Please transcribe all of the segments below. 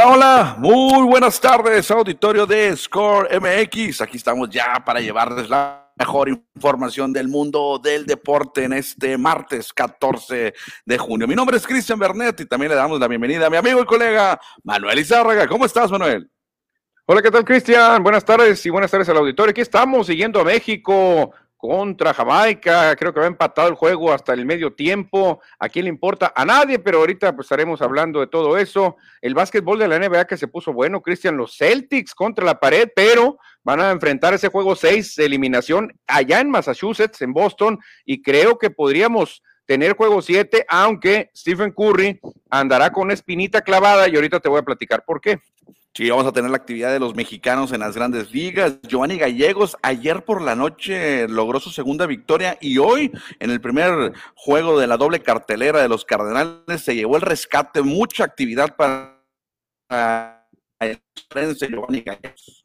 Hola, hola, muy buenas tardes, auditorio de Score MX. Aquí estamos ya para llevarles la mejor información del mundo del deporte en este martes 14 de junio. Mi nombre es Cristian Bernet y también le damos la bienvenida a mi amigo y colega Manuel Izárraga. ¿Cómo estás, Manuel? Hola, ¿qué tal, Cristian? Buenas tardes y buenas tardes al auditorio. Aquí estamos siguiendo a México contra Jamaica. Creo que va empatado el juego hasta el medio tiempo. ¿A quién le importa? A nadie, pero ahorita pues estaremos hablando de todo eso. El básquetbol de la NBA que se puso bueno, Cristian, los Celtics contra la pared, pero van a enfrentar ese juego 6 de eliminación allá en Massachusetts, en Boston, y creo que podríamos tener juego 7, aunque Stephen Curry andará con espinita clavada y ahorita te voy a platicar por qué. Sí, vamos a tener la actividad de los mexicanos en las grandes ligas. Giovanni Gallegos ayer por la noche logró su segunda victoria y hoy en el primer juego de la doble cartelera de los Cardenales se llevó el rescate, mucha actividad para el Giovanni Gallegos.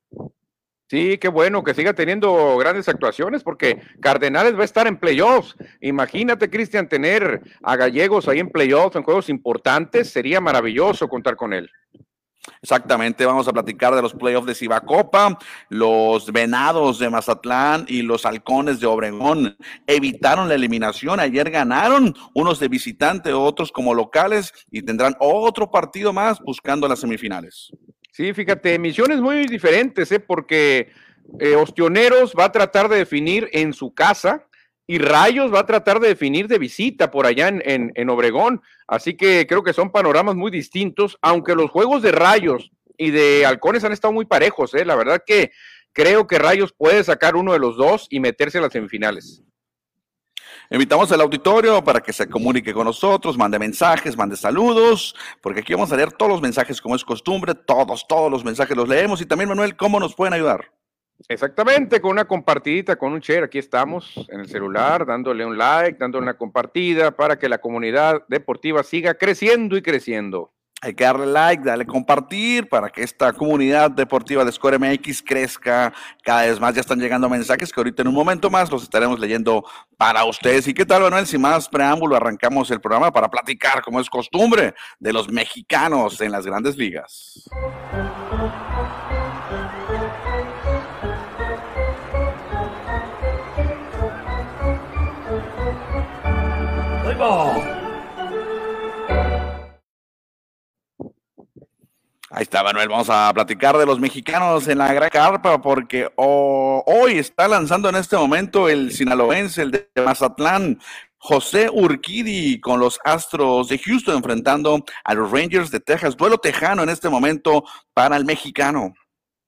Sí, qué bueno que siga teniendo grandes actuaciones porque Cardenales va a estar en playoffs. Imagínate, Cristian, tener a Gallegos ahí en playoffs, en juegos importantes, sería maravilloso contar con él. Exactamente, vamos a platicar de los playoffs de Cibacopa. Los Venados de Mazatlán y los Halcones de Obregón evitaron la eliminación. Ayer ganaron, unos de visitante, otros como locales, y tendrán otro partido más buscando las semifinales. Sí, fíjate, misiones muy diferentes, ¿eh? porque eh, Ostioneros va a tratar de definir en su casa y Rayos va a tratar de definir de visita por allá en, en, Obregón. Así que creo que son panoramas muy distintos, aunque los juegos de Rayos y de Halcones han estado muy parejos. ¿eh? La verdad que creo que Rayos puede sacar uno de los dos y meterse a las semifinales. Invitamos al auditorio para que se comunique con nosotros, mande mensajes, mande saludos, porque aquí vamos a leer todos los mensajes como es costumbre, todos, todos los mensajes los leemos y también, Manuel, ¿cómo nos pueden ayudar? Exactamente, con una compartidita, con un share, aquí estamos en el celular, dándole un like, dándole una compartida para que la comunidad deportiva siga creciendo y creciendo. Hay que darle like, darle compartir para que esta comunidad deportiva de Score MX crezca cada vez más. Ya están llegando mensajes que ahorita en un momento más los estaremos leyendo para ustedes. ¿Y qué tal, Manuel? Sin más preámbulo, arrancamos el programa para platicar, como es costumbre, de los mexicanos en las grandes ligas. Ahí está, Manuel. Vamos a platicar de los mexicanos en la Gran Carpa porque hoy está lanzando en este momento el sinaloense, el de Mazatlán, José Urquidi con los Astros de Houston enfrentando a los Rangers de Texas. Duelo tejano en este momento para el mexicano.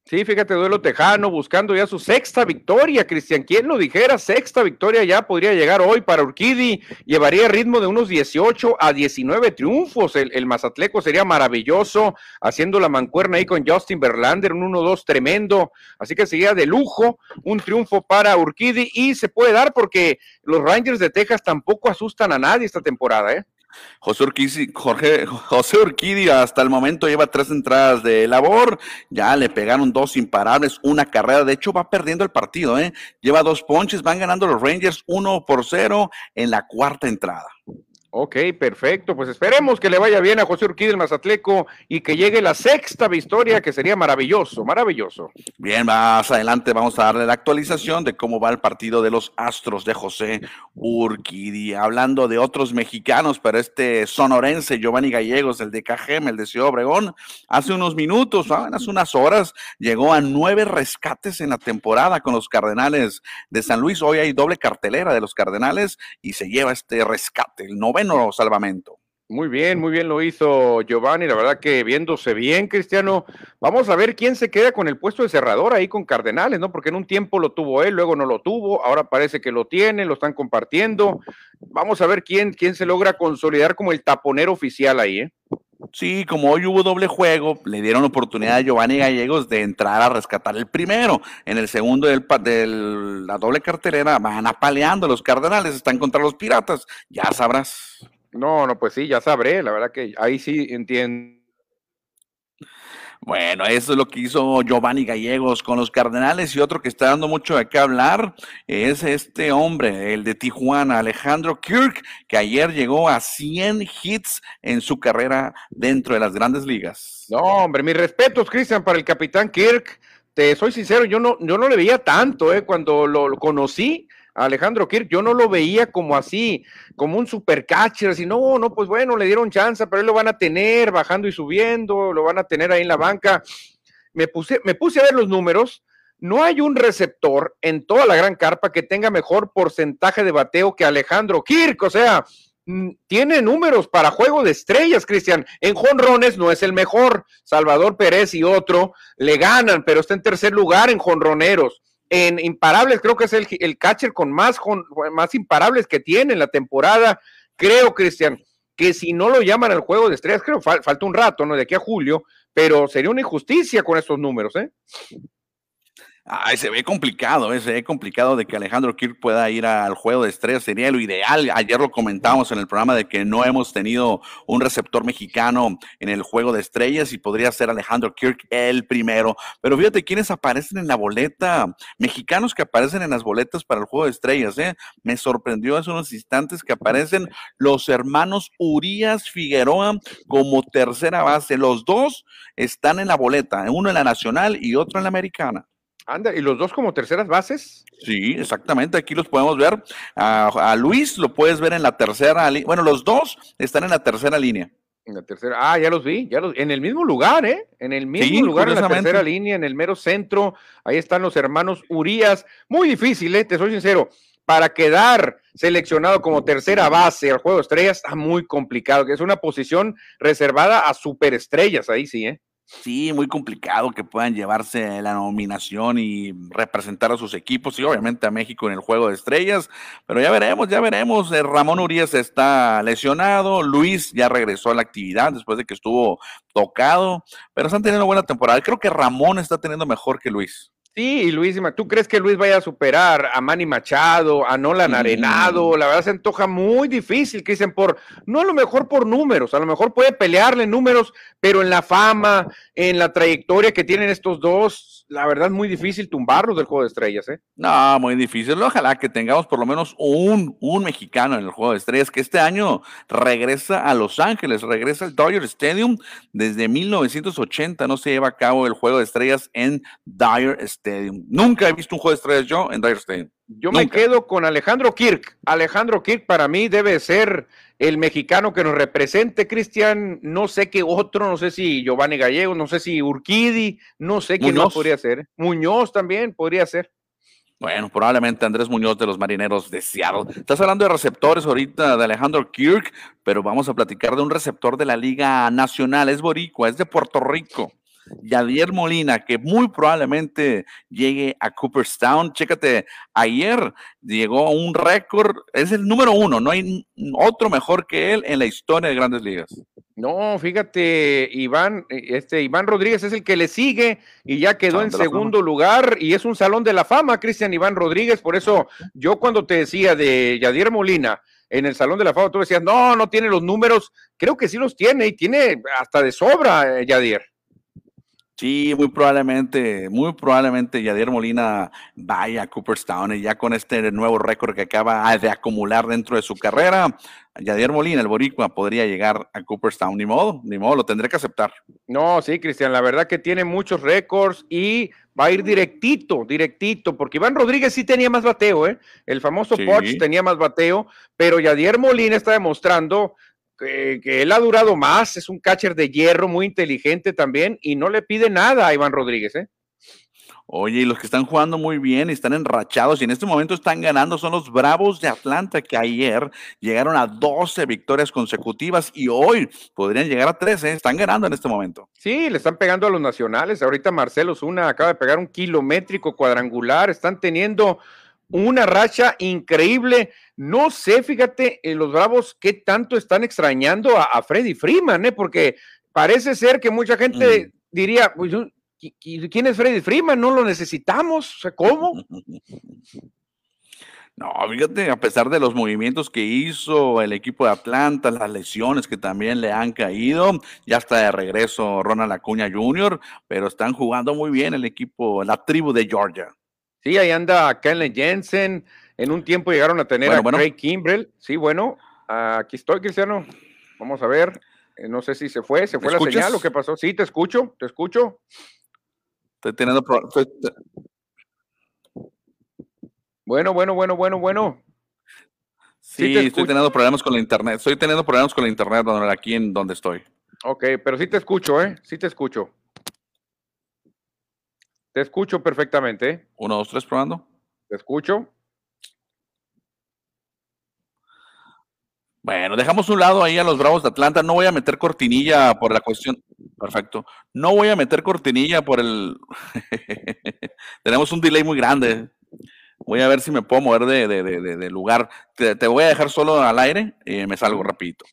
Sí, fíjate, duelo tejano, buscando ya su sexta victoria, Cristian. ¿Quién lo dijera? Sexta victoria ya podría llegar hoy para Urquidi. Llevaría ritmo de unos 18 a 19 triunfos. El, el Mazatleco sería maravilloso, haciendo la mancuerna ahí con Justin Verlander, un 1-2 tremendo. Así que sería de lujo un triunfo para Urquidi y se puede dar porque los Rangers de Texas tampoco asustan a nadie esta temporada, ¿eh? José Urquidi, Jorge, José Urquidi hasta el momento lleva tres entradas de labor, ya le pegaron dos imparables, una carrera, de hecho va perdiendo el partido, ¿eh? lleva dos ponches, van ganando los Rangers uno por cero en la cuarta entrada. Ok, perfecto. Pues esperemos que le vaya bien a José Urquidi el Mazatleco y que llegue la sexta victoria, que sería maravilloso, maravilloso. Bien, más adelante vamos a darle la actualización de cómo va el partido de los Astros de José Urquidi. Hablando de otros mexicanos, pero este sonorense Giovanni Gallegos, el de Cajem, el de Ciudad Obregón, hace unos minutos, hace unas horas, llegó a nueve rescates en la temporada con los Cardenales de San Luis. Hoy hay doble cartelera de los Cardenales y se lleva este rescate, el noveno salvamento. Muy bien, muy bien lo hizo Giovanni, la verdad que viéndose bien, Cristiano. Vamos a ver quién se queda con el puesto de cerrador ahí con Cardenales, ¿no? Porque en un tiempo lo tuvo él, luego no lo tuvo, ahora parece que lo tiene, lo están compartiendo. Vamos a ver quién, quién se logra consolidar como el taponero oficial ahí, ¿eh? Sí, como hoy hubo doble juego, le dieron oportunidad a Giovanni Gallegos de entrar a rescatar el primero. En el segundo de la doble cartelera van apaleando los Cardenales, están contra los Piratas, ya sabrás. No, no, pues sí, ya sabré, la verdad que ahí sí entiendo. Bueno, eso es lo que hizo Giovanni Gallegos con los Cardenales y otro que está dando mucho de qué hablar es este hombre, el de Tijuana, Alejandro Kirk, que ayer llegó a 100 hits en su carrera dentro de las grandes ligas. No, hombre, mis respetos, Cristian, para el capitán Kirk. Te soy sincero, yo no, yo no le veía tanto, ¿eh? Cuando lo, lo conocí, Alejandro Kirk, yo no lo veía como así, como un super catcher, así, no, no, pues bueno, le dieron chance, pero él lo van a tener bajando y subiendo, lo van a tener ahí en la banca. Me puse, me puse a ver los números. No hay un receptor en toda la gran carpa que tenga mejor porcentaje de bateo que Alejandro Kirk, o sea, mm, tiene números para juego de estrellas, Cristian. En jonrones no es el mejor. Salvador Pérez y otro le ganan, pero está en tercer lugar en jonroneros en imparables, creo que es el, catcher con más, con más imparables que tiene en la temporada. Creo, Cristian, que si no lo llaman al juego de estrellas, creo que falta un rato, ¿no? De aquí a julio, pero sería una injusticia con estos números, ¿eh? Ay, se ve complicado, ¿eh? se ve complicado de que Alejandro Kirk pueda ir al juego de estrellas, sería lo ideal. Ayer lo comentamos en el programa de que no hemos tenido un receptor mexicano en el juego de estrellas y podría ser Alejandro Kirk el primero. Pero fíjate quiénes aparecen en la boleta, mexicanos que aparecen en las boletas para el juego de estrellas. ¿eh? Me sorprendió hace unos instantes que aparecen los hermanos Urias Figueroa como tercera base. Los dos están en la boleta, uno en la nacional y otro en la americana. Anda, ¿y los dos como terceras bases? Sí, exactamente, aquí los podemos ver. A, Luis lo puedes ver en la tercera línea. Bueno, los dos están en la tercera línea. En la tercera, ah, ya los vi, ya los, en el mismo lugar, ¿eh? En el mismo lugar, en la tercera línea, en el mero centro. Ahí están los hermanos Urias. Muy difícil, ¿eh? Te soy sincero. Para quedar seleccionado como tercera base al juego de estrellas está muy complicado, que es una posición reservada a superestrellas, ahí sí, ¿eh? Sí, muy complicado que puedan llevarse la nominación y representar a sus equipos y obviamente a México en el juego de estrellas, pero ya veremos, ya veremos. Eh, Ramón Urias está lesionado, Luis ya regresó a la actividad después de que estuvo tocado, pero están teniendo buena temporada. Creo que Ramón está teniendo mejor que Luis. Sí, y Luis, ¿tú crees que Luis vaya a superar a Manny Machado, a Nolan Arenado? La verdad se antoja muy difícil, que dicen por, no a lo mejor por números, a lo mejor puede pelearle números, pero en la fama, en la trayectoria que tienen estos dos, la verdad muy difícil tumbarlos del juego de estrellas, ¿eh? No, muy difícil. Ojalá que tengamos por lo menos un, un mexicano en el juego de estrellas, que este año regresa a Los Ángeles, regresa al Dodger Stadium. Desde 1980 no se lleva a cabo el juego de estrellas en Dodger Stadium. Nunca he visto un juego de estrellas yo en Dire Stadium. Yo me quedo con Alejandro Kirk. Alejandro Kirk para mí debe ser el mexicano que nos represente, Cristian. No sé qué otro, no sé si Giovanni Gallego, no sé si Urquidi, no sé quién más podría ser. Muñoz también podría ser. Bueno, probablemente Andrés Muñoz de los Marineros de Seattle. Estás hablando de receptores ahorita de Alejandro Kirk, pero vamos a platicar de un receptor de la Liga Nacional. Es boricua, es de Puerto Rico. Yadier Molina, que muy probablemente llegue a Cooperstown. Chécate, ayer llegó a un récord, es el número uno, no hay otro mejor que él en la historia de grandes ligas. No, fíjate, Iván, este Iván Rodríguez es el que le sigue y ya quedó en segundo lugar y es un salón de la fama, Cristian Iván Rodríguez. Por eso yo cuando te decía de Yadier Molina en el salón de la fama, tú decías, no, no tiene los números. Creo que sí los tiene y tiene hasta de sobra, eh, Yadier. Sí, muy probablemente, muy probablemente Yadier Molina vaya a Cooperstown y ya con este nuevo récord que acaba de acumular dentro de su carrera, Yadier Molina, el boricua, podría llegar a Cooperstown. Ni modo, ni modo, lo tendré que aceptar. No, sí, Cristian, la verdad que tiene muchos récords y va a ir directito, directito, porque Iván Rodríguez sí tenía más bateo, ¿eh? El famoso Porsche tenía más bateo, pero Yadier Molina está demostrando que, él ha durado más, es un catcher de hierro muy inteligente también y no le pide nada a Iván Rodríguez, ¿eh? Oye, y los que están jugando muy bien y están enrachados y en este momento están ganando son los Bravos de Atlanta, que ayer llegaron a 12 victorias consecutivas y hoy podrían llegar a 13. Están ganando en este momento. Sí, le están pegando a los nacionales. Ahorita Marcelo Zuna acaba de pegar un kilométrico cuadrangular. Están teniendo una racha increíble. No sé, fíjate, en los Bravos, qué tanto están extrañando a, Freddy Freeman, ¿eh? porque parece ser que mucha gente mm. diría, pues, ¿quién es Freddy Freeman? No lo necesitamos, ¿cómo? No, fíjate, a pesar de los movimientos que hizo el equipo de Atlanta, las lesiones que también le han caído, ya está de regreso Ronald Acuña Jr., pero están jugando muy bien el equipo, la tribu de Georgia. Sí, ahí anda Kellen Jensen. En un tiempo llegaron a tener a Craig Kimbrell. Sí, bueno, aquí estoy, Cristiano. Vamos a ver. Eh, no sé si se fue, se fue la señal o qué pasó. Sí, te escucho, te escucho. Estoy teniendo problemas. Bueno, bueno, bueno, bueno, bueno. Sí, estoy teniendo problemas con la internet. Estoy teniendo problemas con la internet aquí en donde estoy. Ok, pero sí te escucho, ¿eh? Sí te escucho. Te escucho perfectamente. Uno, dos, tres, probando. Te escucho. Bueno, dejamos un lado ahí a los Bravos de Atlanta. No voy a meter cortinilla por la cuestión. Perfecto. No voy a meter cortinilla por el. Tenemos un delay muy grande. Voy a ver si me puedo mover de, lugar. Te, voy a dejar solo al aire y me salgo rapidito.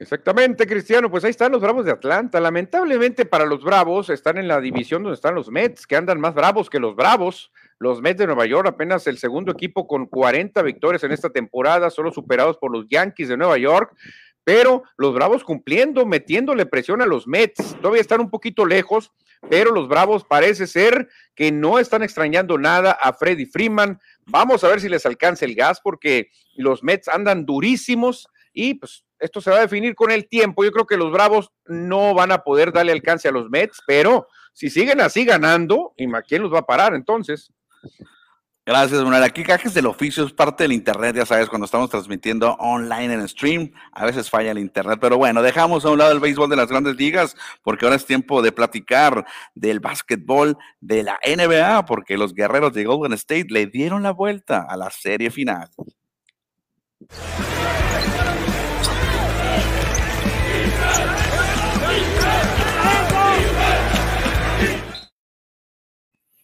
Exactamente, Cristiano. Pues ahí están los Bravos de Atlanta. Lamentablemente para los Bravos están en la división donde están los Mets, que andan más bravos que los Bravos. Los Mets de Nueva York, apenas el segundo equipo con 40 victorias en esta temporada, solo superados por los Yankees de Nueva York pero los Bravos cumpliendo, metiéndole presión a los Mets. Todavía están un poquito lejos, pero los Bravos parece ser que no están extrañando nada a Freddy Freeman. Vamos a ver si les alcanza el gas porque los Mets andan durísimos y pues esto se va a definir con el tiempo. Yo creo que los Bravos no van a poder darle alcance a los Mets, pero si siguen así ganando, ¿y quién los va a parar entonces? Gracias, Manuel. Aquí Cajes del Oficio es parte del Internet, ya sabes, cuando estamos transmitiendo online en stream, a veces falla el Internet, pero bueno, dejamos a un lado el béisbol de las grandes ligas, porque ahora es tiempo de platicar del básquetbol de la NBA, porque los guerreros de Golden State le dieron la vuelta a la serie final.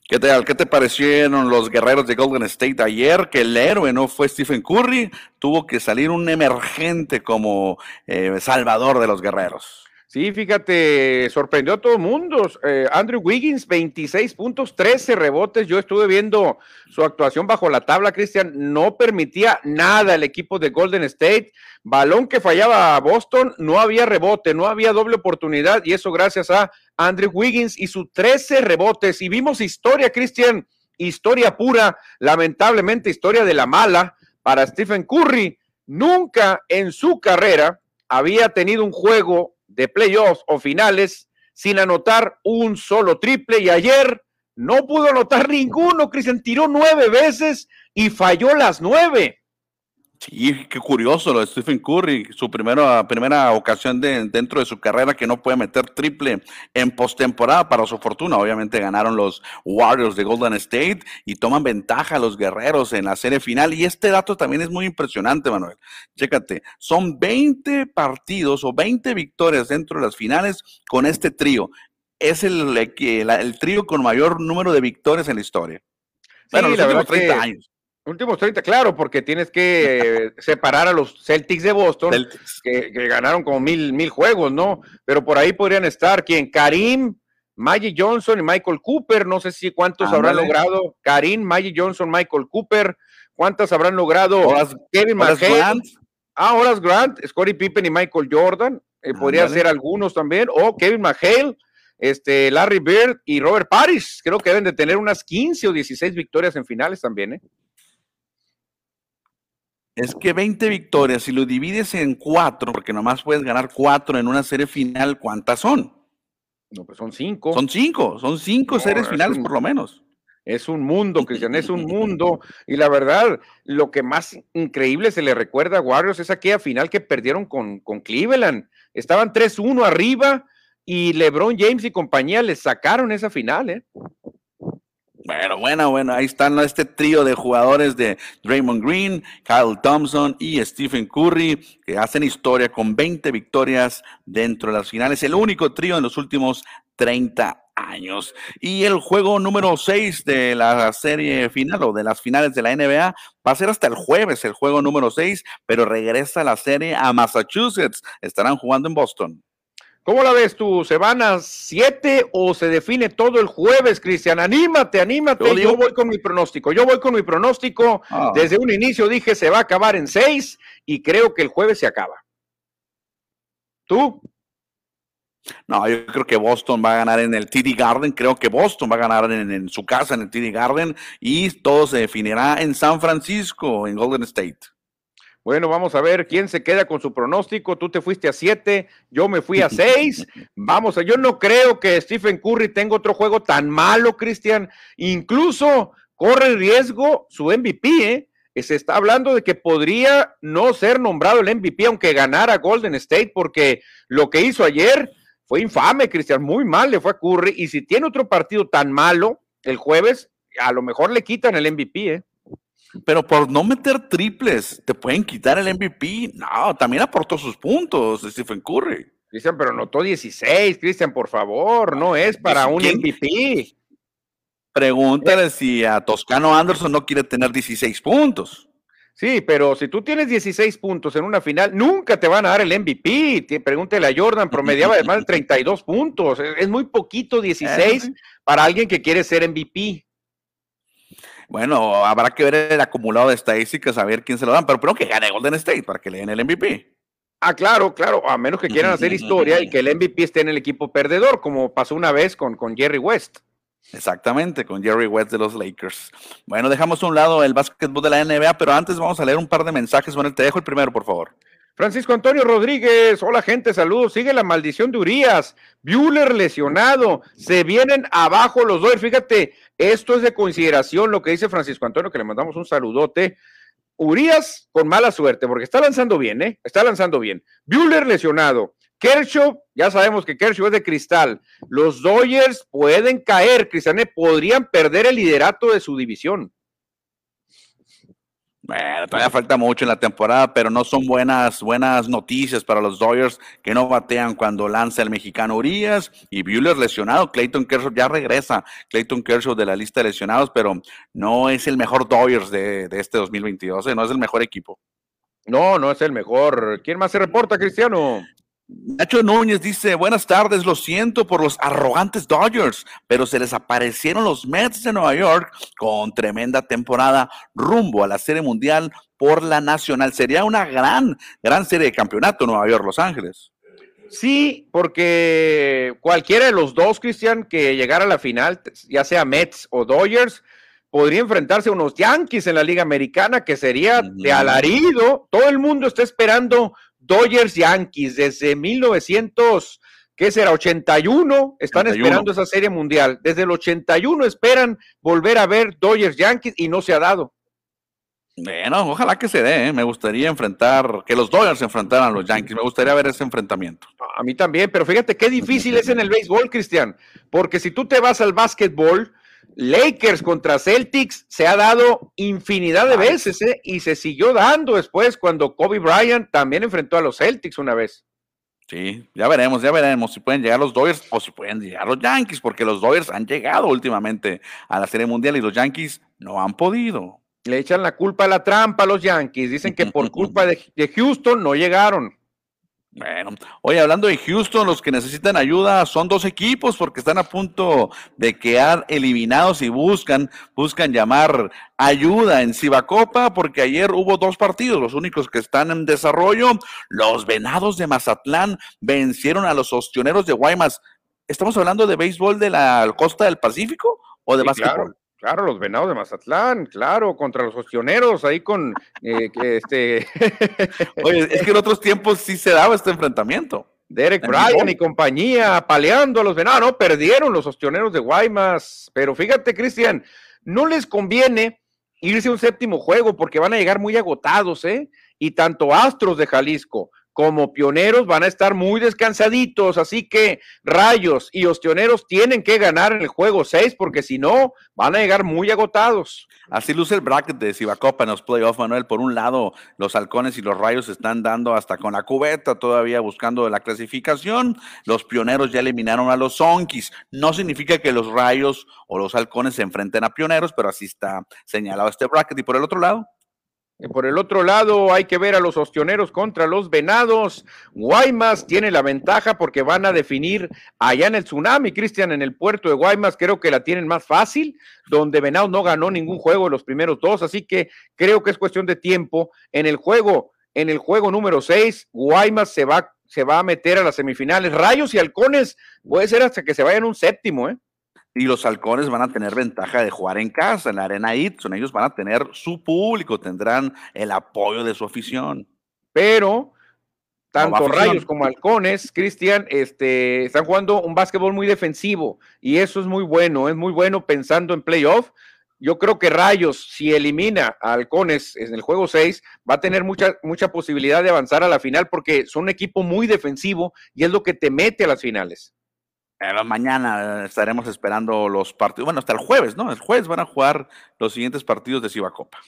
¿Qué tal? ¿Qué te parecieron los guerreros de Golden State ayer? Que el héroe no fue Stephen Curry, tuvo que salir un emergente como eh, salvador de los guerreros. Sí, fíjate, sorprendió a todo el mundo. Eh, Andrew Wiggins, 26 puntos, 13 rebotes. Yo estuve viendo su actuación bajo la tabla, Cristian. No permitía nada el equipo de Golden State. Balón que fallaba a Boston, no había rebote, no había doble oportunidad. Y eso gracias a Andrew Wiggins y sus 13 rebotes. Y vimos historia, Cristian, historia pura, lamentablemente historia de la mala para Stephen Curry. Nunca en su carrera había tenido un juego de playoffs o finales sin anotar un solo triple y ayer no pudo anotar ninguno. Cristian tiró nueve veces y falló las nueve. Sí, qué curioso lo de Stephen Curry, su primera, primera ocasión de, dentro de su carrera que no puede meter triple en postemporada para su fortuna. Obviamente ganaron los Warriors de Golden State y toman ventaja a los guerreros en la serie final. Y este dato también es muy impresionante, Manuel. Chécate, son 20 partidos o 20 victorias dentro de las finales con este trío. Es el, el, trío con mayor número de victorias en la historia. Bueno, los últimos 30 años. Últimos 30, claro, porque tienes que separar a los Celtics de Boston, Que, ganaron como mil, mil juegos, ¿no? Pero por ahí podrían estar, ¿quién? Karim, Maggie Johnson y Michael Cooper, no sé si cuántos habrán logrado. Karim, Maggie Johnson, Michael Cooper, ¿cuántas habrán logrado? Kevin McHale. Ah, Horace Grant, Scottie Pippen y Michael Jordan, eh, podría ser algunos también, o Kevin McHale, este, Larry Bird y Robert Paris, creo que deben de tener unas 15 o 16 victorias en finales también, ¿eh? Es que 20 victorias, si lo divides en cuatro, porque nomás puedes ganar cuatro en una serie final, ¿cuántas son? No, pues son cinco. Son cinco, son cinco series finales por lo menos. Es un mundo, Cristian, es un mundo. Y la verdad, lo que más increíble se le recuerda a Warriors es aquella final que perdieron con, con Cleveland. Estaban 3-1 arriba y LeBron James y compañía les sacaron esa final, ¿eh? Bueno, bueno, bueno, ahí están este trío de jugadores de Draymond Green, Kyle Thompson y Stephen Curry, que hacen historia con 20 victorias dentro de las finales, el único trío en los últimos 30 años. Y el juego número 6 de la serie final o de las finales de la NBA va a ser hasta el jueves, el juego número 6, pero regresa la serie a Massachusetts. Estarán jugando en Boston. ¿Cómo la ves tú? ¿Se van a siete o se define todo el jueves, Cristian? Anímate, anímate. Yo, voy con mi pronóstico. Yo voy con mi pronóstico. Ah. Desde un inicio dije se va a acabar en seis y creo que el jueves se acaba. ¿Tú? No, yo creo que Boston va a ganar en el TD Garden. Creo que Boston va a ganar en, en su casa, en el TD Garden, y todo se definirá en San Francisco, en Golden State. Bueno, vamos a ver quién se queda con su pronóstico. Tú te fuiste a siete, yo me fui a seis. Vamos a, yo no creo que Stephen Curry tenga otro juego tan malo, Cristian. Incluso corre el riesgo su MVP, ¿eh? Se está hablando de que podría no ser nombrado el MVP aunque ganara Golden State, porque lo que hizo ayer fue infame, Cristian. Muy mal le fue a Curry. Y si tiene otro partido tan malo el jueves, a lo mejor le quitan el MVP, ¿eh? Pero por no meter triples, ¿te pueden quitar el MVP? No, también aportó sus puntos Stephen Curry. Cristian, pero notó 16, Cristian, por favor, no es para un MVP. Pregúntale si a Toscano Anderson no quiere tener 16 puntos. Sí, pero si tú tienes 16 puntos en una final, nunca te van a dar el MVP. Pregúntale a Jordan, promediaba de más de 32 puntos. Es muy poquito 16 eh, para alguien que quiere ser MVP. Bueno, habrá que ver el acumulado de estadísticas, a ver quién se lo dan, pero primero que gane Golden State para que le den el MVP. Ah, claro, claro, a menos que quieran hacer historia y que el MVP esté en el equipo perdedor, como pasó una vez con, con Jerry West. Exactamente, con Jerry West de los Lakers. Bueno, dejamos a un lado el básquetbol de la NBA, pero antes vamos a leer un par de mensajes. Bueno, te dejo el primero, por favor. Francisco Antonio Rodríguez, hola gente, saludos. Sigue la maldición de Urias. Bueller lesionado. Se vienen abajo los dos. Fíjate, esto es de consideración lo que dice Francisco Antonio, que le mandamos un saludote. Urias con mala suerte, porque está lanzando bien, ¿eh? Está lanzando bien. Bueller lesionado. Kershaw, ya sabemos que Kershaw es de cristal. Los Dodgers pueden caer, Cristiane, podrían perder el liderato de su división. Bueno, todavía falta mucho en la temporada, pero no son buenas, buenas noticias para los Dodgers que no batean cuando lanza el mexicano Urias y Buehler lesionado. Clayton Kershaw ya regresa. Clayton Kershaw de la lista de lesionados, pero no es el mejor Dodgers de, de este 2022, ¿eh? no es el mejor equipo. No, no es el mejor. ¿Quién más se reporta, Cristiano? Nacho Núñez dice, buenas tardes, lo siento por los arrogantes Dodgers, pero se les aparecieron los Mets de Nueva York con tremenda temporada rumbo a la Serie Mundial por la Nacional. Sería una gran, gran serie de campeonato Nueva York-Los Ángeles. Sí, porque cualquiera de los dos, Cristian, que llegara a la final, ya sea Mets o Dodgers, podría enfrentarse a unos Yankees en la Liga Americana, que sería de alarido. Todo el mundo está esperando Dodgers Yankees desde 1900, ¿qué será? 81, están esperando esa serie mundial. Desde el 81 esperan volver a ver Dodgers Yankees y no se ha dado. Bueno, ojalá que se dé. ¿eh? Me gustaría enfrentar, que los Dodgers se enfrentaran a los Yankees. Me gustaría ver ese enfrentamiento. A mí también, pero fíjate qué difícil es en el béisbol, Cristian. Porque si tú te vas al básquetbol, Lakers contra Celtics se ha dado infinidad de veces ¿eh? y se siguió dando después cuando Kobe Bryant también enfrentó a los Celtics una vez. Sí, ya veremos, ya veremos si pueden llegar los Dodgers o si pueden llegar los Yankees, porque los Dodgers han llegado últimamente a la Serie Mundial y los Yankees no han podido. Le echan la culpa a la trampa a los Yankees, dicen que por culpa de Houston no llegaron. Bueno, oye, hablando de Houston, los que necesitan ayuda son dos equipos porque están a punto de quedar eliminados y buscan, buscan llamar ayuda en Cibacopa porque ayer hubo dos partidos, los únicos que están en desarrollo. Los Venados de Mazatlán vencieron a los Ostioneros de Guaymas. ¿Estamos hablando de béisbol de la costa del Pacífico o de básquetbol? Claro, los venados de Mazatlán, claro, contra los ostioneros, ahí con eh, este. Oye, es que en otros tiempos sí se daba este enfrentamiento. Derek Bryan y compañía paleando a los venados, no, perdieron los ostioneros de Guaymas, pero fíjate, Cristian, no les conviene irse a un séptimo juego porque van a llegar muy agotados, ¿eh? Y tanto Astros de Jalisco como pioneros van a estar muy descansaditos, así que Rayos y Ostioneros tienen que ganar en el juego 6 porque si no van a llegar muy agotados. Así luce el bracket de Cibacopa en los playoffs, Manuel. Por un lado, los halcones y los rayos están dando hasta con la cubeta, todavía buscando la clasificación. Los pioneros ya eliminaron a los Zonkis. No significa que los rayos o los halcones se enfrenten a pioneros, pero así está señalado este bracket. Y por el otro lado, Por el otro lado, hay que ver a los ostioneros contra los venados. Guaymas tiene la ventaja porque van a definir allá en el tsunami, Cristian, en el puerto de Guaymas, creo que la tienen más fácil, donde Venados no ganó ningún juego los primeros dos, así que creo que es cuestión de tiempo. En el juego, en el juego número 6, Guaymas se va, se va a meter a las semifinales. Rayos y halcones, puede ser hasta que se vayan un séptimo, ¿eh? Y los halcones van a tener ventaja de jugar en casa, en la arena Itson. Ellos van a tener su público, tendrán el apoyo de su afición. Pero tanto Rayos como Halcones, Cristian, este, están jugando un básquetbol muy defensivo y eso es muy bueno, es muy bueno pensando en playoff. Yo creo que Rayos, si elimina a Halcones en el juego 6, va a tener mucha, mucha posibilidad de avanzar a la final porque son un equipo muy defensivo y es lo que te mete a las finales. Mañana estaremos esperando los partidos. Bueno, hasta el jueves, ¿no? El jueves van a jugar los siguientes partidos de Cibacopa.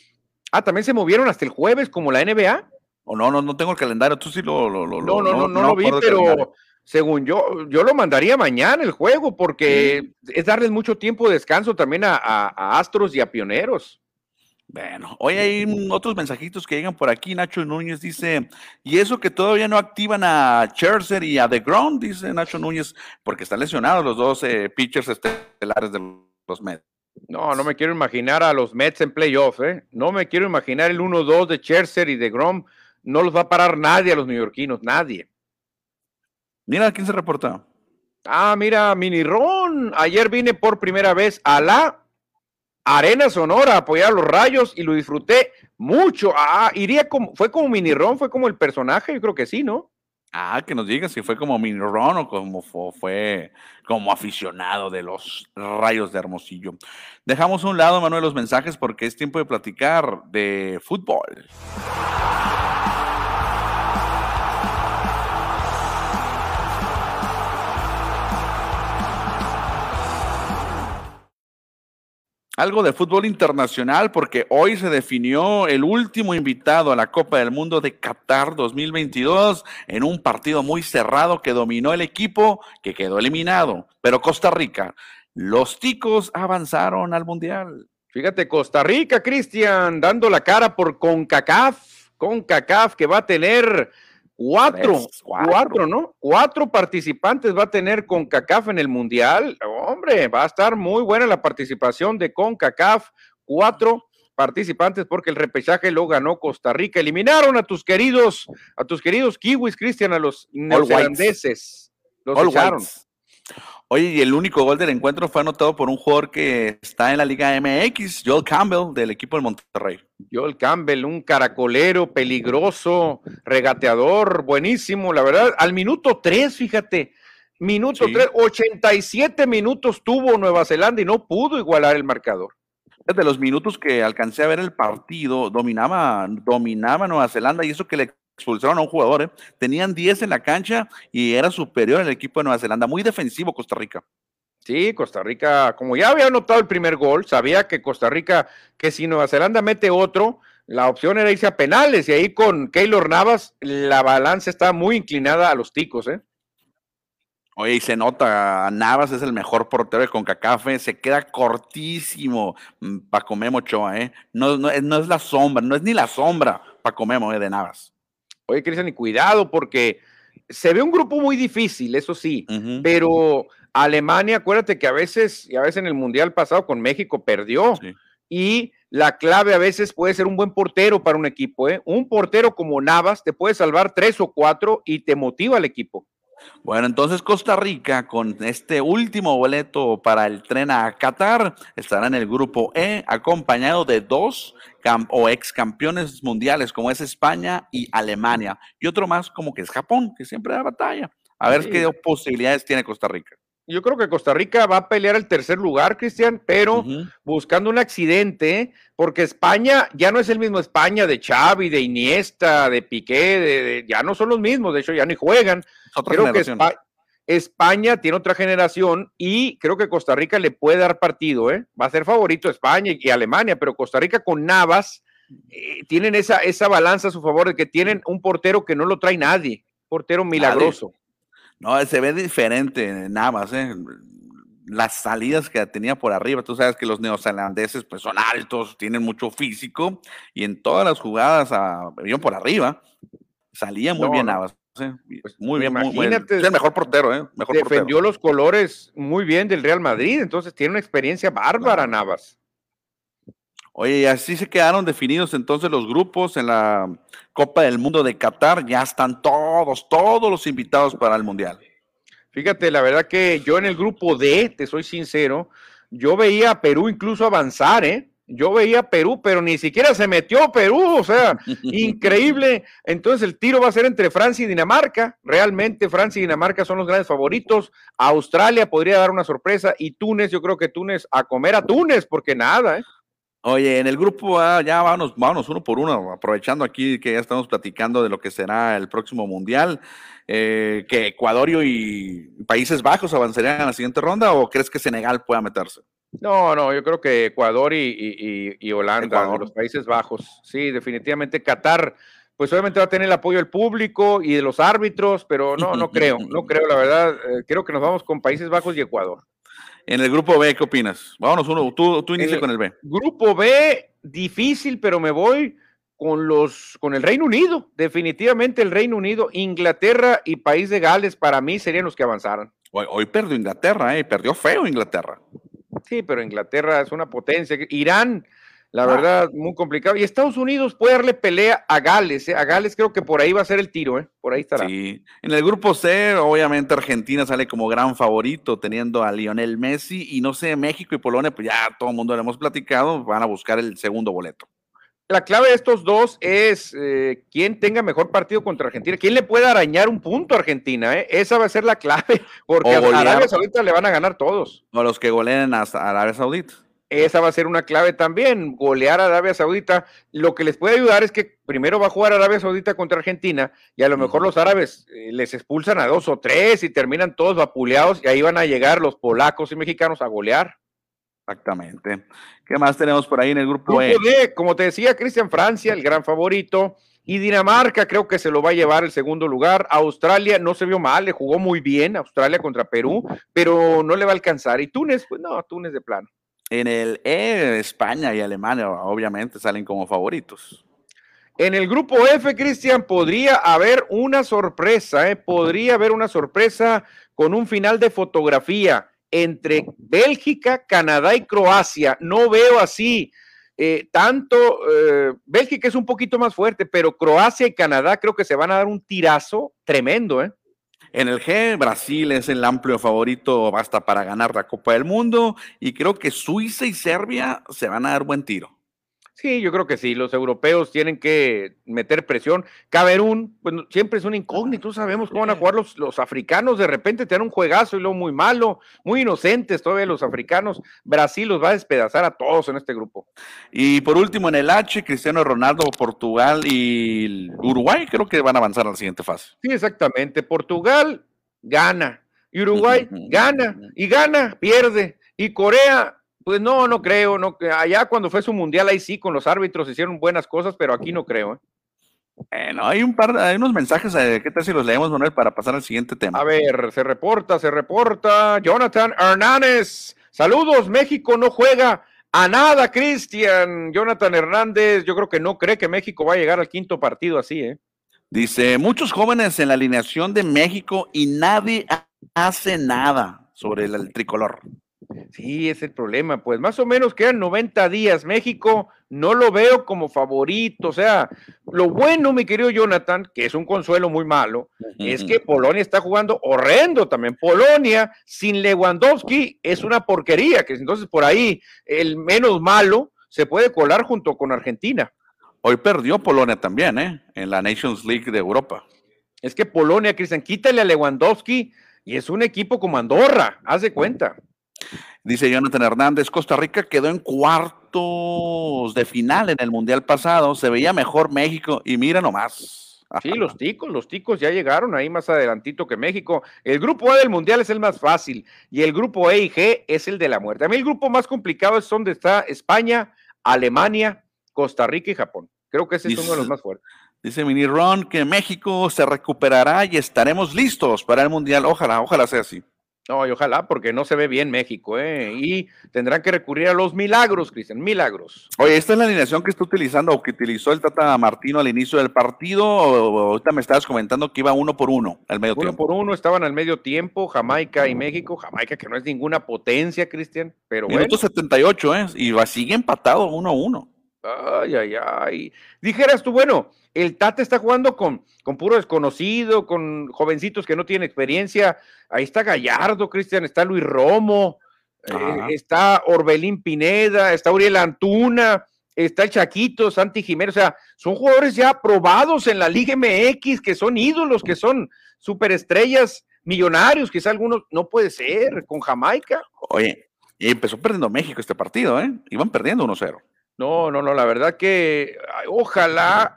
Ah, también se movieron hasta el jueves, como la NBA. O no, no, no tengo el calendario. Tú sí lo. lo, no, no, no, no, lo vi, pero según yo, yo lo mandaría mañana el juego, porque es darles mucho tiempo de descanso también a, a Astros y a Pioneros. Bueno, hoy hay otros mensajitos que llegan por aquí. Nacho Núñez dice, y eso que todavía no activan a Scherzer y a The Ground, dice Nacho Núñez, porque están lesionados los dos eh, pitchers estelares de los Mets. No, no me quiero imaginar a los Mets en playoff, ¿eh? No me quiero imaginar el 1-2 de Scherzer y de Grom. No los va a parar nadie a los neoyorquinos, nadie. Mira, ¿quién se reporta? Ah, mira, Mini Ron. Ayer vine por primera vez a la Arena Sonora apoyar a los rayos y lo disfruté mucho. Ah, iría como, fue como mini ron, fue como el personaje, yo creo que sí, ¿no? Ah, que nos digas si fue como mini ron o como fue, como aficionado de los rayos de Hermosillo. Dejamos a un lado, Manuel, los mensajes porque es tiempo de platicar de fútbol. Algo de fútbol internacional porque hoy se definió el último invitado a la Copa del Mundo de Qatar 2022 en un partido muy cerrado que dominó el equipo que quedó eliminado. Pero Costa Rica, los ticos avanzaron al Mundial. Fíjate, Costa Rica, Cristian, dando la cara por CONCACAF, CONCACAF que va a tener Cuatro, cuatro, ¿no? Cuatro participantes va a tener CONCACAF en el Mundial. Hombre, va a estar muy buena la participación de CONCACAF. Cuatro participantes porque el repechaje lo ganó Costa Rica. Eliminaron a tus queridos, a tus queridos kiwis, Cristian, a los neozelandeses. Los echaron. Oye, y el único gol del encuentro fue anotado por un jugador que está en la Liga MX, Joel Campbell, del equipo del Monterrey. Joel Campbell, un caracolero peligroso, regateador, buenísimo, la verdad. Al minuto 3, fíjate, minuto 3, 87 minutos tuvo Nueva Zelanda y no pudo igualar el marcador. De los minutos que alcancé a ver el partido, dominaba, dominaba Nueva Zelanda y eso que le expulsaron a un jugador, ¿eh? tenían 10 en la cancha y era superior el equipo de Nueva Zelanda, muy defensivo Costa Rica. Sí, Costa Rica, como ya había anotado el primer gol, sabía que Costa Rica, que si Nueva Zelanda mete otro, la opción era irse a penales y ahí con Keylor Navas la balanza está muy inclinada a los ticos, ¿eh? Oye, y se nota, Navas es el mejor portero de CONCACAF, ¿eh? se queda cortísimo mm, Paco Memo Ochoa, ¿eh? No, no, no, es la sombra, no es ni la sombra Paco Memo ¿eh? de Navas. Oye, Cristian, y cuidado porque se ve un grupo muy difícil, eso sí, pero Alemania, acuérdate que a veces, y a veces en el Mundial pasado con México perdió. Y la clave a veces puede ser un buen portero para un equipo, ¿eh? Un portero como Navas te puede salvar tres o cuatro y te motiva al equipo. Bueno, entonces Costa Rica con este último boleto para el tren a Qatar estará en el grupo E acompañado de dos o ex campeones mundiales como es España y Alemania y otro más como que es Japón, que siempre da batalla. A ver qué posibilidades tiene Costa Rica. Yo creo que Costa Rica va a pelear el tercer lugar, Cristian, pero buscando un accidente, porque España ya no es el mismo España de Xavi, de Iniesta, de Piqué, de, ya no son los mismos, de hecho ya ni juegan. creo que España, tiene otra generación y creo que Costa Rica le puede dar partido, ¿eh? Va a ser favorito España y, Alemania, pero Costa Rica con Navas eh, tienen esa, esa balanza a su favor de que tienen un portero que no lo trae nadie, portero milagroso. No, se ve diferente Navas, ¿eh? las salidas que tenía por arriba. Tú sabes que los neozelandeses pues son altos, tienen mucho físico y en todas las jugadas a, por arriba. Salía muy bien Navas. Pues, muy bien, muy bien. Es el mejor portero, ¿eh? Mejor defendió los colores muy bien del Real Madrid, entonces tiene una experiencia bárbara, Navas. Oye, y así se quedaron definidos entonces los grupos en la Copa del Mundo de Qatar. Ya están todos, todos los invitados para el Mundial. Fíjate, la verdad que yo en el grupo D, te soy sincero, yo veía a Perú incluso avanzar, ¿eh? Yo veía a Perú, pero ni siquiera se metió Perú, o sea, increíble. Entonces el tiro va a ser entre Francia y Dinamarca. Realmente Francia y Dinamarca son los grandes favoritos. Australia podría dar una sorpresa y Túnez, yo creo que Túnez a comer a Túnez, porque nada, ¿eh? Oye, en el grupo A, ya vámonos, vámonos uno por uno, aprovechando aquí que ya estamos platicando de lo que será el próximo Mundial, eh, que Ecuador y Países Bajos avanzarían a la siguiente ronda o crees que Senegal pueda meterse? No, no, yo creo que Ecuador y, Holanda, los Países Bajos, sí, definitivamente Qatar, pues obviamente va a tener el apoyo del público y de los árbitros, pero no, no creo, no creo, la verdad, eh, creo que nos vamos con Países Bajos y Ecuador. En el grupo B, ¿qué opinas? Vámonos uno, tú, tú inicia con el B. Grupo B, difícil, pero me voy con los con el Reino Unido. Definitivamente el Reino Unido, Inglaterra y País de Gales para mí serían los que avanzaran. Hoy, hoy perdió Inglaterra, eh, perdió feo Inglaterra. Sí, pero Inglaterra es una potencia. Irán la verdad, muy complicado. Y Estados Unidos puede darle pelea a Gales. ¿eh? A Gales creo que por ahí va a ser el tiro, ¿eh? Por ahí estará. Sí. En el grupo C, obviamente Argentina sale como gran favorito, teniendo a Lionel Messi. Y no sé, México y Polonia, pues ya todo el mundo lo hemos platicado, van a buscar el segundo boleto. La clave de estos dos es eh, quién tenga mejor partido contra Argentina, quién le puede arañar un punto a Argentina, ¿eh? esa va a ser la clave, porque a Arabia Saudita le van a ganar todos. O los que goleen a Arabia Saudita. Esa va a ser una clave también, golear a Arabia Saudita. Lo que les puede ayudar es que primero va a jugar Arabia Saudita contra Argentina y a lo mejor los árabes eh, les expulsan a dos o tres y terminan todos vapuleados y ahí van a llegar los polacos y mexicanos a golear. Exactamente. ¿Qué más tenemos por ahí en el grupo, e? D? Como te decía, Cristian Francia, el gran favorito. Y Dinamarca creo que se lo va a llevar el segundo lugar. Australia no se vio mal, le jugó muy bien Australia contra Perú, pero no le va a alcanzar. Y Túnez, pues no, Túnez de plano. En el E, España y Alemania obviamente salen como favoritos. En el grupo F, Cristian, podría haber una sorpresa, ¿eh? podría haber una sorpresa con un final de fotografía entre Bélgica, Canadá y Croacia. No veo así. Eh, tanto eh, Bélgica es un poquito más fuerte, pero Croacia y Canadá creo que se van a dar un tirazo tremendo, ¿eh? En el G, Brasil es el amplio favorito basta para ganar la Copa del Mundo y creo que Suiza y Serbia se van a dar buen tiro. Sí, yo creo que sí, los europeos tienen que meter presión. Camerún, pues siempre es un incógnito, sabemos cómo van a jugar los, los africanos, de repente te dan un juegazo y luego muy malo, muy inocentes todavía los africanos. Brasil los va a despedazar a todos en este grupo. Y por último, en el H, Cristiano Ronaldo, Portugal y Uruguay creo que van a avanzar a la siguiente fase. Sí, exactamente. Portugal gana, y Uruguay gana, y gana, pierde, y Corea pues no, no creo. No, allá cuando fue su mundial, ahí sí, con los árbitros hicieron buenas cosas, pero aquí no creo. ¿eh? Bueno, hay un par, hay unos mensajes, ¿qué tal si los leemos, Manuel, para pasar al siguiente tema? A ver, se reporta, se reporta. Jonathan Hernández, saludos, México no juega a nada, Cristian. Jonathan Hernández, yo creo que no cree que México va a llegar al quinto partido así, ¿eh? Dice, muchos jóvenes en la alineación de México y nadie hace nada sobre el tricolor. Sí, es el problema. Pues más o menos quedan 90 días. México no lo veo como favorito. O sea, lo bueno, mi querido Jonathan, que es un consuelo muy malo, es que Polonia está jugando horrendo también. Polonia sin Lewandowski es una porquería. Que entonces por ahí el menos malo se puede colar junto con Argentina. Hoy perdió Polonia también, ¿eh? En la Nations League de Europa. Es que Polonia, Cristian, quítale a Lewandowski y es un equipo como Andorra, haz de cuenta. Dice Jonathan Hernández, Costa Rica quedó en cuartos de final en el Mundial pasado, se veía mejor México y mira nomás. Sí, los ticos, los ticos ya llegaron ahí más adelantito que México. El grupo A del Mundial es el más fácil y el grupo E y G es el de la muerte. A mí el grupo más complicado es donde está España, Alemania, Costa Rica y Japón. Creo que ese es uno de los más fuertes. Dice Mini Ron que México se recuperará y estaremos listos para el Mundial. Ojalá, ojalá sea así. No, y ojalá, porque no se ve bien México, ¿eh? Y tendrán que recurrir a los milagros, Cristian, milagros. Oye, ¿esta es la alineación que está utilizando o que utilizó el Tata Martino al inicio del partido? O, ahorita me estabas comentando que iba uno por uno al medio tiempo. Uno por uno estaban al medio tiempo, Jamaica y México. Jamaica, que no es ninguna potencia, Cristian, pero Minuto 78, ¿eh? Y va, sigue empatado uno a uno. Ay, ay, ay. Dijeras tú, bueno, el Tata está jugando con, con puro desconocido, con jovencitos que no tienen experiencia. Ahí está Gallardo, Cristian, está Luis Romo, eh, está Orbelín Pineda, está Uriel Antuna, está el Chaquito, Santi Jiménez. O sea, son jugadores ya probados en la Liga MX, que son ídolos, que son superestrellas, millonarios, quizá algunos. No puede ser, con Jamaica. Oye, y empezó perdiendo México este partido, ¿eh? Iban perdiendo 1-0. No, no, no, la verdad que ojalá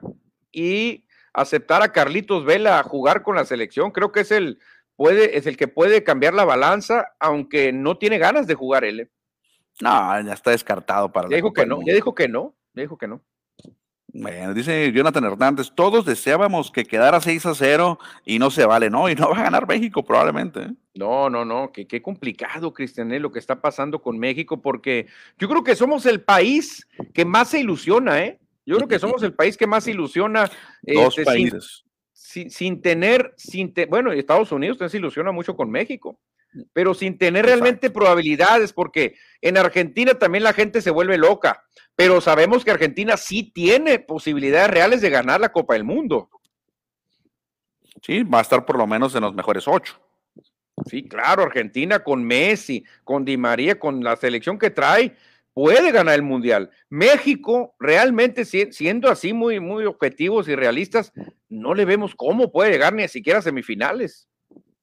y aceptar a Carlitos Vela a jugar con la selección. Creo que es el, puede, es el que puede cambiar la balanza, aunque no tiene ganas de jugar él. ¿eh? No, ya está descartado para ya dijo que no, ya dijo que no, ya dijo que no. Bueno, dice Jonathan Hernández, todos deseábamos que quedara 6 a 0 y no se vale, ¿no? Y no va a ganar México probablemente. ¿eh? No, no, no, que qué complicado, Cristian, lo que está pasando con México, porque yo creo que somos el país que más se ilusiona, ¿eh? Yo creo que somos el país que más ilusiona. Dos este, países. Sin, tener, sin bueno, Estados Unidos se ilusiona mucho con México, pero sin tener realmente probabilidades, porque en Argentina también la gente se vuelve loca, pero sabemos que Argentina sí tiene posibilidades reales de ganar la Copa del Mundo. Sí, va a estar por lo menos en los mejores ocho. Sí, claro, Argentina con Messi, con Di María, con la selección que trae, puede ganar el Mundial. México, realmente siendo así muy, muy objetivos y realistas, no le vemos cómo puede llegar ni siquiera a semifinales.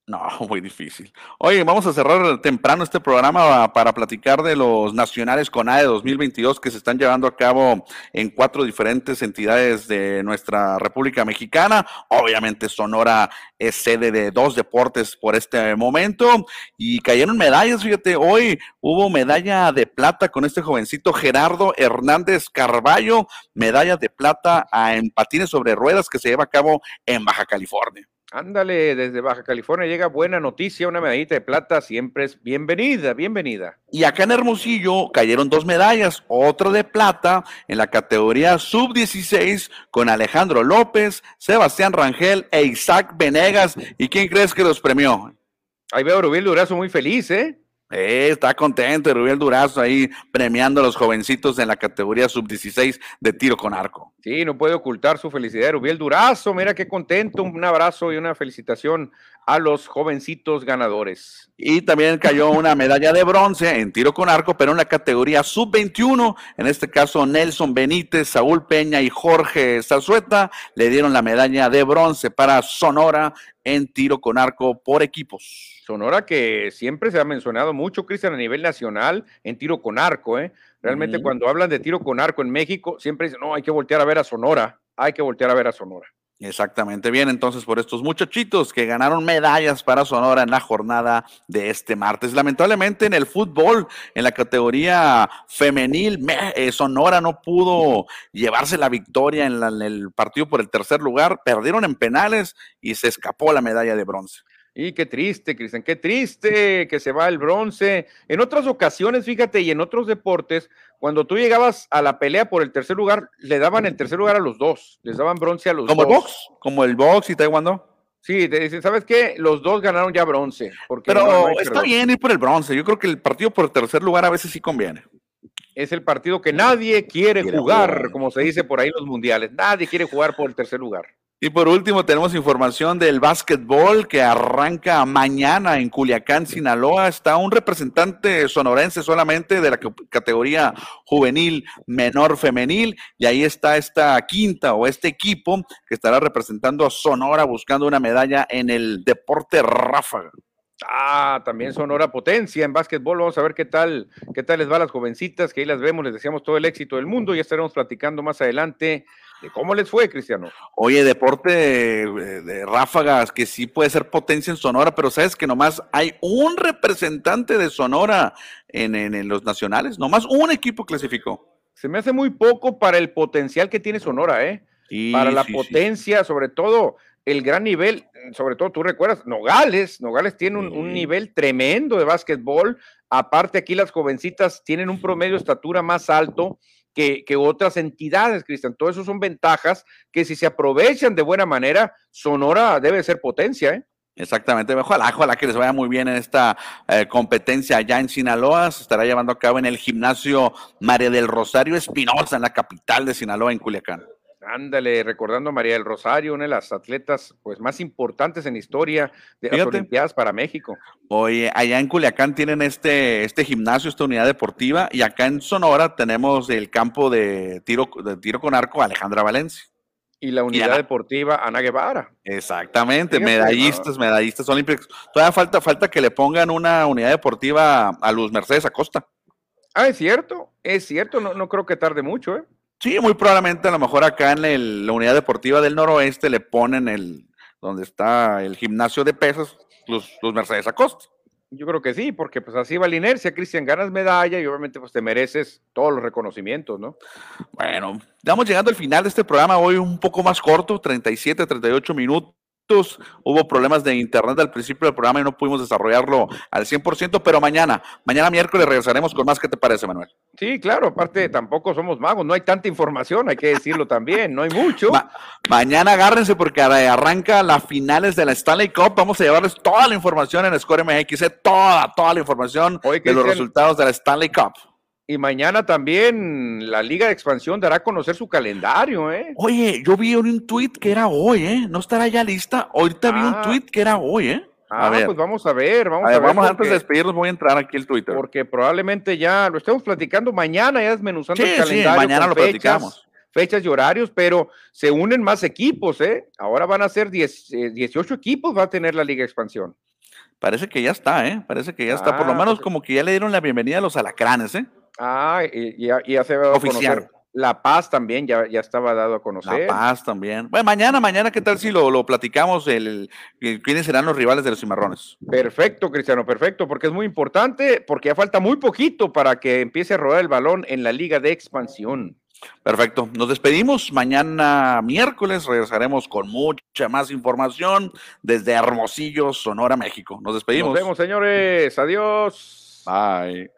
No, muy difícil. Oye, vamos a cerrar temprano este programa para platicar de los nacionales con AE 2022 que se están llevando a cabo en cuatro diferentes entidades de nuestra República Mexicana. Obviamente Sonora es sede de dos deportes por este momento y cayeron medallas. Fíjate, hoy hubo medalla de plata con este jovencito Gerardo Hernández Carballo, medalla de plata en patines sobre ruedas que se lleva a cabo en Baja California. Ándale, desde Baja California llega buena noticia, una medallita de plata siempre es bienvenida, bienvenida. Y acá en Hermosillo cayeron dos medallas, otra de plata en la categoría sub-16 con Alejandro López, Sebastián Rangel e Isaac Venegas. ¿Y quién crees que los premió? Ahí veo a Rubén Durazo muy feliz, ¿eh? Eh, está contento Rubén Durazo ahí premiando a los jovencitos en la categoría sub-16 de tiro con arco. Sí, no puede ocultar su felicidad. Rubén Durazo, mira qué contento. Un abrazo y una felicitación a los jovencitos ganadores. Y también cayó una medalla de bronce en tiro con arco, pero en la categoría sub-21. En este caso, Nelson Benítez, Saúl Peña y Jorge Zazueta le dieron la medalla de bronce para Sonora en tiro con arco por equipos. Sonora que siempre se ha mencionado mucho, Cristian, a nivel nacional en tiro con arco, ¿eh? Realmente cuando hablan de tiro con arco en México, siempre dicen, no, hay que voltear a ver a Sonora, hay que voltear a ver a Sonora. Exactamente, bien, entonces por estos muchachitos que ganaron medallas para Sonora en la jornada de este martes. Lamentablemente en el fútbol, en la categoría femenil, eh, Sonora no pudo llevarse la victoria en, en el partido por el tercer lugar, perdieron en penales y se escapó la medalla de bronce. Y qué triste, Cristian, qué triste que se va el bronce. En otras ocasiones, fíjate, y en otros deportes, cuando tú llegabas a la pelea por el tercer lugar, le daban el tercer lugar a los dos, les daban bronce a los dos. ¿Como el box? ¿Como el box y taekwondo? Sí, te dicen, ¿sabes qué? Los dos ganaron ya bronce. Porque Pero está bien ir por el bronce. Yo creo que el partido por el tercer lugar a veces sí conviene. Es el partido que nadie quiere, jugar, como se dice por ahí en los mundiales. Nadie quiere jugar por el tercer lugar. Y por último tenemos información del básquetbol que arranca mañana en Culiacán, Sinaloa. Está un representante sonorense solamente de la categoría juvenil menor femenil y ahí está esta quinta o este equipo que estará representando a Sonora buscando una medalla en el deporte ráfaga. Ah, también Sonora potencia en básquetbol. Vamos a ver qué tal, qué tal les va a las jovencitas, que ahí las vemos, les deseamos todo el éxito del mundo. Ya estaremos platicando más adelante de cómo les fue, Cristiano. Oye, deporte de, ráfagas que sí puede ser potencia en Sonora, pero sabes que nomás hay un representante de Sonora en, en los nacionales, nomás un equipo clasificó. Se me hace muy poco para el potencial que tiene Sonora, ¿eh? para la potencia, sobre todo el gran nivel. sobre todo tú recuerdas, Nogales, Nogales tiene un, nivel tremendo de básquetbol. Aparte, aquí las jovencitas tienen un promedio de estatura más alto que, que, otras entidades, Cristian. Todo eso son ventajas que si se aprovechan de buena manera, Sonora debe ser potencia, ¿eh? Exactamente, ojalá, ojalá que les vaya muy bien en esta eh, competencia allá en Sinaloa. Se estará llevando a cabo en el gimnasio María del Rosario Espinosa, en la capital de Sinaloa, en Culiacán. Ándale, recordando a María del Rosario, una de las atletas pues más importantes en historia de las Olimpiadas para México. Oye, allá en Culiacán tienen este, este gimnasio, esta unidad deportiva, y acá en Sonora tenemos el campo de tiro, de tiro con arco Alejandra Valencia. Y la unidad deportiva Ana Guevara. Exactamente, medallistas, medallistas olímpicos. Todavía falta, falta que le pongan una unidad deportiva a Luz Mercedes Acosta. Ah, es cierto, es cierto, no, no creo que tarde mucho, ¿eh? Sí, muy probablemente a lo mejor acá en la unidad deportiva del noroeste le ponen el, donde está el gimnasio de pesas, Luz Mercedes Acosta. Yo creo que sí, porque pues así va la inercia, Cristian, ganas medalla y obviamente pues te mereces todos los reconocimientos, ¿no? Bueno, estamos llegando al final de este programa, hoy un poco más corto, 37, 38 minutos. Hubo problemas de internet al principio del programa y no pudimos desarrollarlo al 100%, pero mañana, mañana miércoles regresaremos con más. ¿Qué te parece, Manuel? Sí, claro, aparte tampoco somos magos, no hay tanta información, hay que decirlo también, no hay mucho. mañana agárrense porque arranca las finales de la Stanley Cup, vamos a llevarles toda la información en Score MX, toda, toda la información de los resultados de la Stanley Cup. Y mañana también la Liga de Expansión dará a conocer su calendario, ¿eh? Oye, yo vi un tweet que era hoy, ¿eh? No estará ya lista. Ahorita vi un ah. tweet que era hoy, ¿eh? A ah, ver. pues vamos a ver, vamos a, ver. Vamos antes de despedirnos, voy a entrar aquí el Twitter. Porque probablemente ya lo estemos platicando mañana, ya desmenuzando el calendario. Sí, mañana lo fechas, platicamos. Fechas y horarios, pero se unen más equipos, ¿eh? Ahora van a ser 10, 18 eh, equipos, va a tener la Liga de Expansión. Parece que ya está, ¿eh? Parece que ya está. Por lo ah, menos pues como que ya le dieron la bienvenida a los alacranes, ¿eh? Ah, y, ya, se va a conocer. La Paz también ya, ya estaba dado a conocer. La Paz también. Bueno, mañana, mañana, ¿qué tal si lo, lo platicamos? El, ¿Quiénes serán los rivales de los cimarrones? Perfecto, Cristiano, perfecto, porque es muy importante, porque ya falta muy poquito para que empiece a rodar el balón en la Liga de Expansión. Perfecto. Nos despedimos. Mañana miércoles regresaremos con mucha más información desde Hermosillo, Sonora, México. Nos despedimos. Nos vemos, señores. Adiós. Bye.